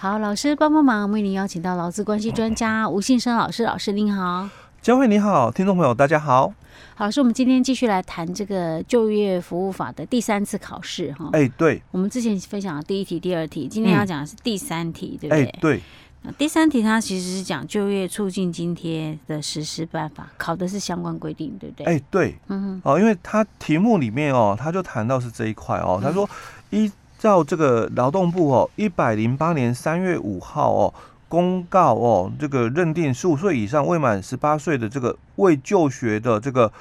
好，老师帮帮忙，为您邀请到劳资关系专家吴信生老师，老师您好。佳慧你好，听众朋友大家好。好，老师，我们今天继续来谈这个就业服务法的第三次考试哈。哎，对。我们之前分享了第一题、第二题，今天要讲的是第三题，嗯、对不对？哎，对。第三题它其实是讲就业促进津贴的实施办法，考的是相关规定，对不对？哎，对，嗯哼，哦，因为它题目里面哦，他就谈到是这一块哦，他说依照这个劳动部哦，一百零八年三月五号哦公告哦，这个认定十五岁以上未满十八岁的这个未就学的这个。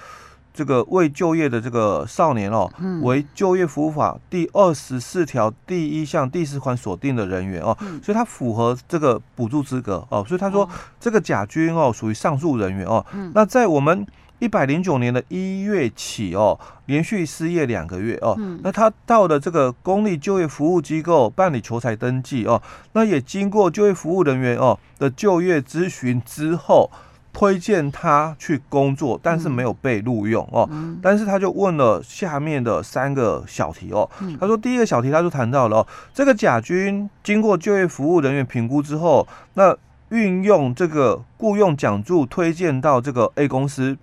这个未就业的这个少年哦，为就业服务法第二十四条第一项第四款锁定的人员哦，所以他符合这个补助资格哦，所以他说这个甲军哦属于上述人员哦。那在我们一百零九年的一月起哦，连续失业两个月哦，那他到了这个公立就业服务机构办理求财登记哦，那也经过就业服务人员哦的就业咨询之后。推荐他去工作，但是没有被录用哦。但是他就问了下面的三个小题哦。他说第一个小题他就谈到了哦，这个甲军经过就业服务人员评估之后，那运用这个雇佣奖助推荐到这个 A 公司，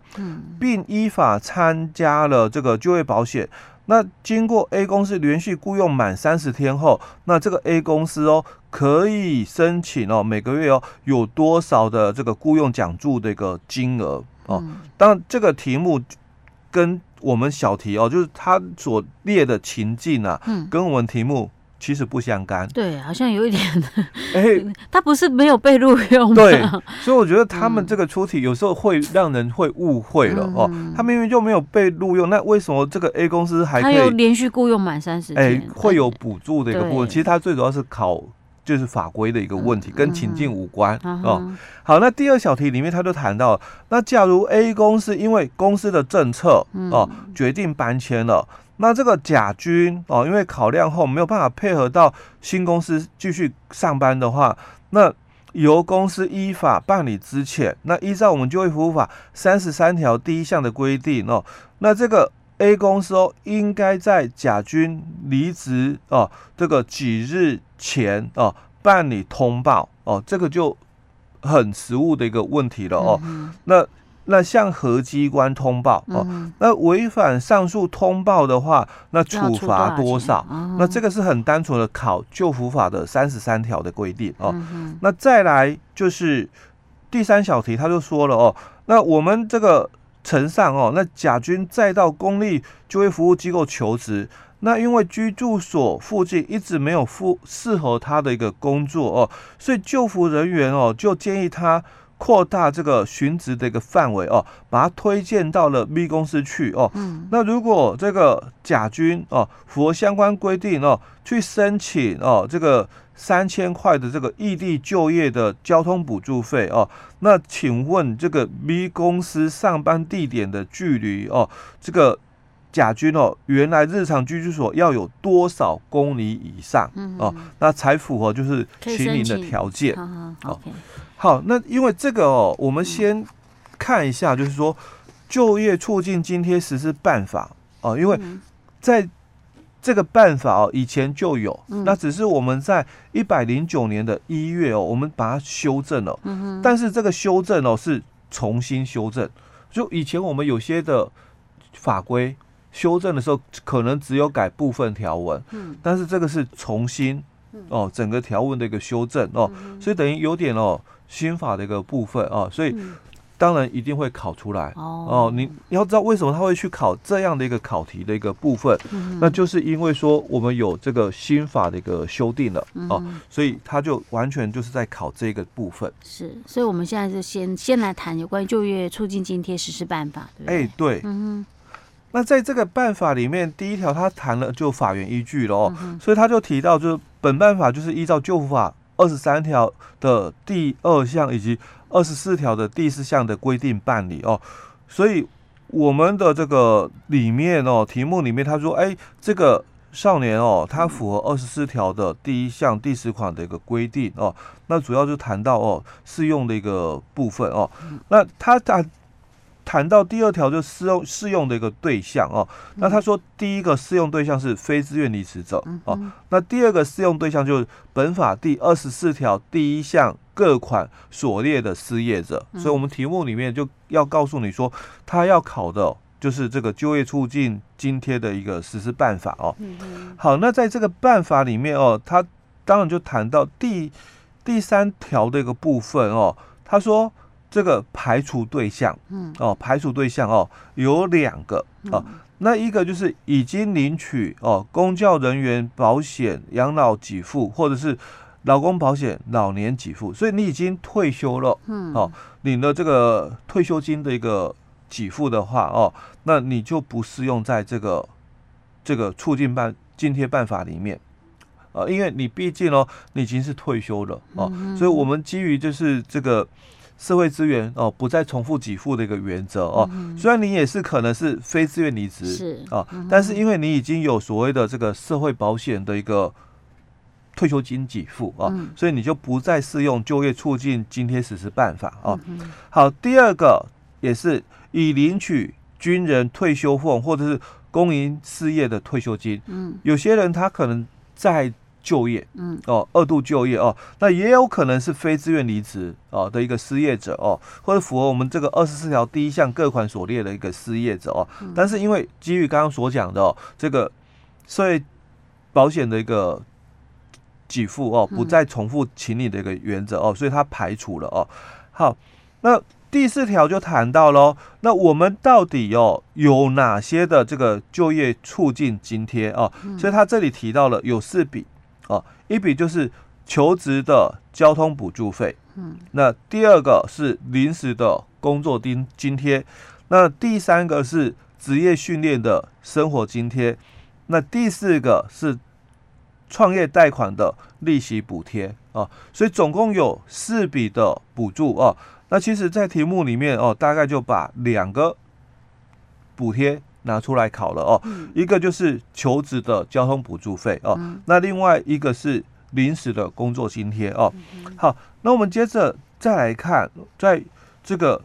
并依法参加了这个就业保险。那经过 A 公司连续雇佣满三十天后，那这个 A 公司哦可以申请哦每个月哦有多少的这个雇佣奖助的一个金额哦。当然这个题目跟我们小题哦，就是他所列的情境啊，跟我们题目。其实不相干，对，好像有一点，哎、欸，他不是没有被录用，对，所以我觉得他们这个出题有时候会让人会误会了、嗯、哦，他明明就没有被录用，那为什么这个 A 公司还可以连续雇佣满三十天？哎、欸，会有补助的一个部分，其实它最主要是考就是法规的一个问题，跟情境无关、嗯、哦。好，那第二小题里面他就谈到，那假如 A 公司因为公司的政策哦决定搬迁了。那这个甲军哦，因为考量后没有办法配合到新公司继续上班的话，那由公司依法办理之前。那依照我们就业服务法三十三条第一项的规定哦，那这个 A 公司哦，应该在甲军离职哦这个几日前哦办理通报哦，这个就很实务的一个问题了哦。那那向核机关通报哦，嗯、那违反上述通报的话，那处罚多少？哦、那这个是很单纯的考救服法的三十三条的规定哦。嗯、那再来就是第三小题，他就说了哦，那我们这个呈上哦，那甲军再到公立就业服务机构求职，那因为居住所附近一直没有附适合他的一个工作哦，所以救服人员哦就建议他。扩大这个寻职的一个范围哦，把它推荐到了 B 公司去哦。嗯。那如果这个甲军哦符合相关规定哦，去申请哦这个三千块的这个异地就业的交通补助费哦，那请问这个 B 公司上班地点的距离哦，这个甲军哦原来日常居住所要有多少公里以上哦，那才符合就是秦岭的条件。好。好，那因为这个哦，我们先看一下，就是说就业促进津贴实施办法哦，因为在这个办法哦以前就有，那只是我们在一百零九年的一月哦，我们把它修正了，嗯但是这个修正哦是重新修正，就以前我们有些的法规修正的时候，可能只有改部分条文，但是这个是重新哦整个条文的一个修正哦，所以等于有点哦。新法的一个部分哦，所以当然一定会考出来哦。你要知道为什么他会去考这样的一个考题的一个部分，那就是因为说我们有这个新法的一个修订了哦，所以他就完全就是在考这个部分。是，所以我们现在就先先来谈有关于就业促进津贴实施办法，对不对？哎，对。嗯哼。那在这个办法里面，第一条他谈了就法源依据了哦，所以他就提到就是本办法就是依照旧法。二十三条的第二项以及二十四条的第四项的规定办理哦，所以我们的这个里面哦，题目里面他说，哎，这个少年哦，他符合二十四条的第一项第十款的一个规定哦，那主要就谈到哦适用的一个部分哦，那他他谈到第二条就适用适用的一个对象哦，那他说第一个适用对象是非自愿离职者哦，那第二个适用对象就是本法第二十四条第一项各款所列的失业者，所以我们题目里面就要告诉你说，他要考的就是这个就业促进津贴的一个实施办法哦。好，那在这个办法里面哦，他当然就谈到第第三条的一个部分哦，他说。这个排除对象，嗯，哦，排除对象哦，有两个哦，那一个就是已经领取哦，公教人员保险养老给付，或者是劳工保险老年给付，所以你已经退休了，嗯，哦，领了这个退休金的一个给付的话哦，那你就不适用在这个这个促进办津贴办法里面，呃，因为你毕竟哦，你已经是退休了哦，所以我们基于就是这个。社会资源哦，不再重复给付的一个原则哦。嗯、虽然你也是可能是非自愿离职是啊，嗯、但是因为你已经有所谓的这个社会保险的一个退休金给付啊，所以你就不再适用就业促进津贴实施办法啊。嗯、好，第二个也是已领取军人退休俸或者是公营事业的退休金。嗯，有些人他可能在。就业，嗯，哦，二度就业哦，那也有可能是非自愿离职哦的一个失业者哦，或者符合我们这个二十四条第一项各款所列的一个失业者哦，嗯、但是因为基于刚刚所讲的哦，这个社会保险的一个给付哦，不再重复请你的一个原则哦，所以它排除了哦。好，那第四条就谈到喽，那我们到底哦有哪些的这个就业促进津贴哦？嗯、所以他这里提到了有四笔。哦，一笔就是求职的交通补助费，嗯，那第二个是临时的工作津津贴，那第三个是职业训练的生活津贴，那第四个是创业贷款的利息补贴啊，所以总共有四笔的补助啊。那其实，在题目里面哦，大概就把两个补贴。拿出来考了哦，嗯、一个就是求职的交通补助费哦，嗯、那另外一个是临时的工作津贴哦。嗯、好，那我们接着再来看，在这个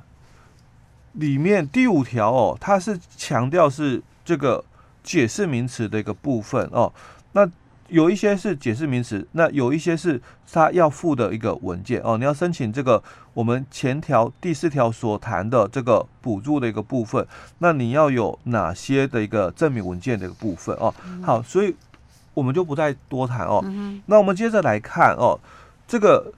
里面第五条哦，它是强调是这个解释名词的一个部分哦，那。有一些是解释名词，那有一些是他要附的一个文件哦。你要申请这个我们前条第四条所谈的这个补助的一个部分，那你要有哪些的一个证明文件的一个部分哦？好，所以我们就不再多谈哦。那我们接着来看哦，这个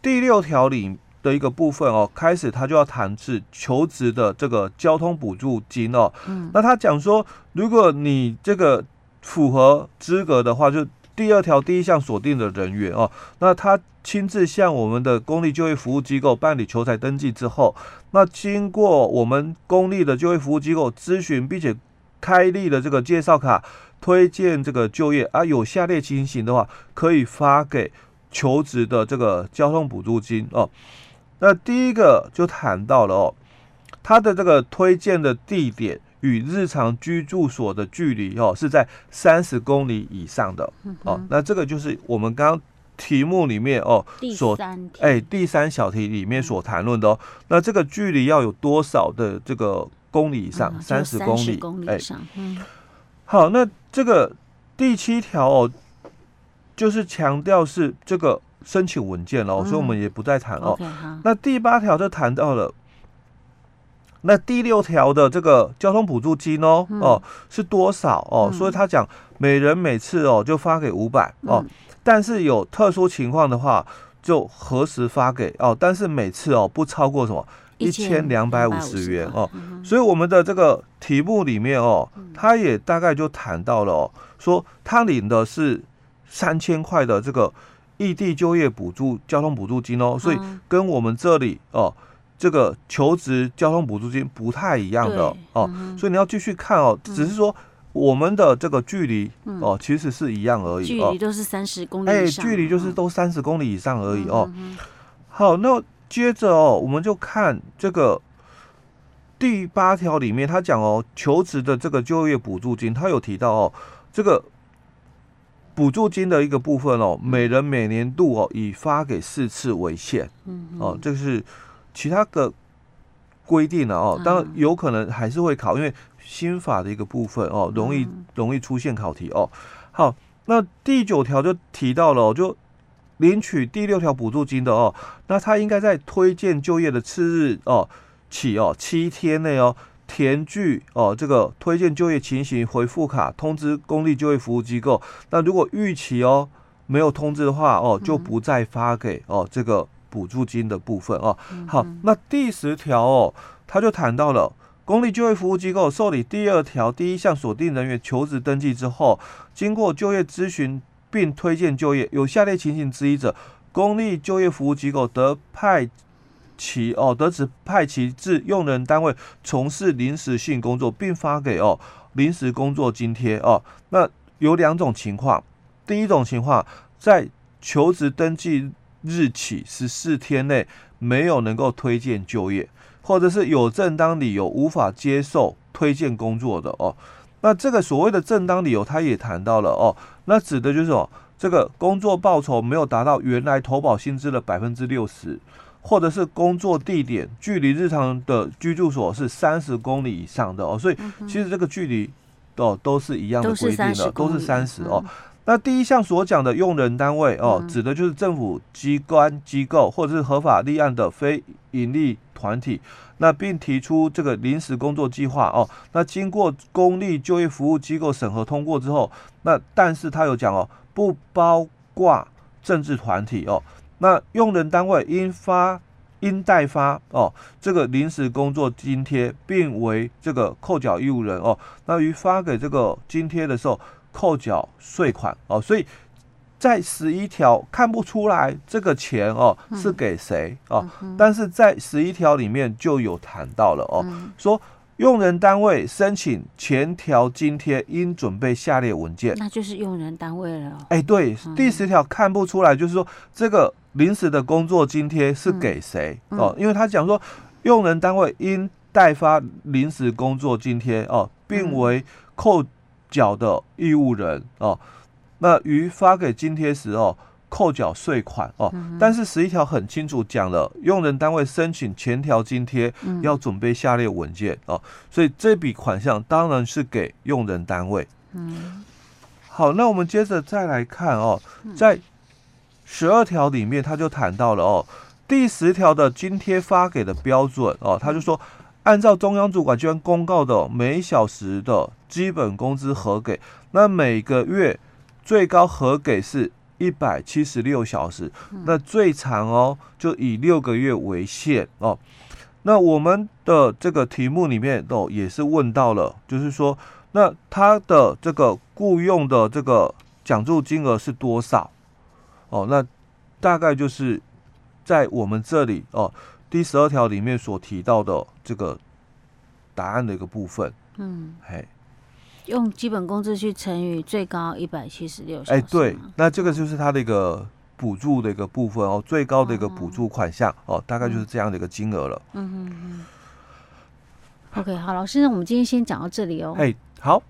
第六条里的一个部分哦，开始他就要谈是求职的这个交通补助金哦。那他讲说，如果你这个。符合资格的话，就第二条第一项锁定的人员哦，那他亲自向我们的公立就业服务机构办理求才登记之后，那经过我们公立的就业服务机构咨询，并且开立了这个介绍卡，推荐这个就业啊，有下列情形的话，可以发给求职的这个交通补助金哦。那第一个就谈到了哦，他的这个推荐的地点。与日常居住所的距离哦，是在三十公里以上的哦。那这个就是我们刚刚题目里面哦所哎第三小题里面所谈论的哦。那这个距离要有多少的这个公里以上？三十公里哎。好，那这个第七条哦，就是强调是这个申请文件哦，所以我们也不再谈哦。那第八条就谈到了。那第六条的这个交通补助金哦，嗯、哦是多少哦？嗯、所以他讲每人每次哦就发给五百哦，嗯、但是有特殊情况的话就何时发给哦，但是每次哦不超过什么一千两百五十元哦。嗯、所以我们的这个题目里面哦，他也大概就谈到了哦，说他领的是三千块的这个异地就业补助交通补助金哦，所以跟我们这里哦。这个求职交通补助金不太一样的哦，嗯、所以你要继续看哦。嗯、只是说我们的这个距离、嗯、哦，其实是一样而已。距离都是三十公里。哎，距离就是都三十公里以上而已哦。嗯、好，那接着哦，我们就看这个第八条里面，他讲哦，求职的这个就业补助金，他有提到哦，这个补助金的一个部分哦，每人每年度哦，以发给四次为限。嗯，哦，这个是。其他的规定了哦，当然有可能还是会考，因为新法的一个部分哦，容易容易出现考题哦。好，那第九条就提到了，就领取第六条补助金的哦，那他应该在推荐就业的次日哦起哦七天内哦。填具哦，这个推荐就业情形回复卡通知公立就业服务机构。那如果逾期哦没有通知的话哦，就不再发给哦这个补助金的部分哦。好，那第十条哦，他就谈到了公立就业服务机构受理第二条第一项锁定人员求职登记之后，经过就业咨询并推荐就业，有下列情形之一者，公立就业服务机构得派。其哦，得指派其至用人单位从事临时性工作，并发给哦临时工作津贴哦。那有两种情况，第一种情况，在求职登记日起十四天内没有能够推荐就业，或者是有正当理由无法接受推荐工作的哦。那这个所谓的正当理由，他也谈到了哦，那指的就是哦，这个工作报酬没有达到原来投保薪资的百分之六十。或者是工作地点距离日常的居住所是三十公里以上的哦，所以其实这个距离哦都是一样的规定的，都是三十哦。那第一项所讲的用人单位哦，指的就是政府机关机构或者是合法立案的非营利团体，那并提出这个临时工作计划哦，那经过公立就业服务机构审核通过之后，那但是他有讲哦，不包括政治团体哦。那用人单位应发应代发哦，这个临时工作津贴，并为这个扣缴义务人哦。那于发给这个津贴的时候，扣缴税款哦。所以在十一条看不出来这个钱哦是给谁哦，但是在十一条里面就有谈到了哦，说。用人单位申请前条津贴，应准备下列文件，那就是用人单位了。哎，对，第十条看不出来，就是说这个临时的工作津贴是给谁哦？因为他讲说，用人单位应代发临时工作津贴哦，并为扣缴的义务人哦。那于发给津贴时哦。扣缴税款哦，但是十一条很清楚讲了，用人单位申请前条津贴要准备下列文件哦，所以这笔款项当然是给用人单位。嗯，好，那我们接着再来看哦，在十二条里面他就谈到了哦，第十条的津贴发给的标准哦，他就说按照中央主管机关公告的每小时的基本工资核给，那每个月最高核给是。一百七十六小时，那最长哦，就以六个月为限哦。那我们的这个题目里面哦，也是问到了，就是说，那他的这个雇佣的这个奖助金额是多少？哦，那大概就是在我们这里哦，第十二条里面所提到的这个答案的一个部分。嗯，嘿。用基本工资去乘以最高一百七十六。哎，对，那这个就是它的一个补助的一个部分哦，最高的一个补助款项哦，大概就是这样的一个金额了。嗯嗯嗯。OK，好，老师，那我们今天先讲到这里哦。哎，好。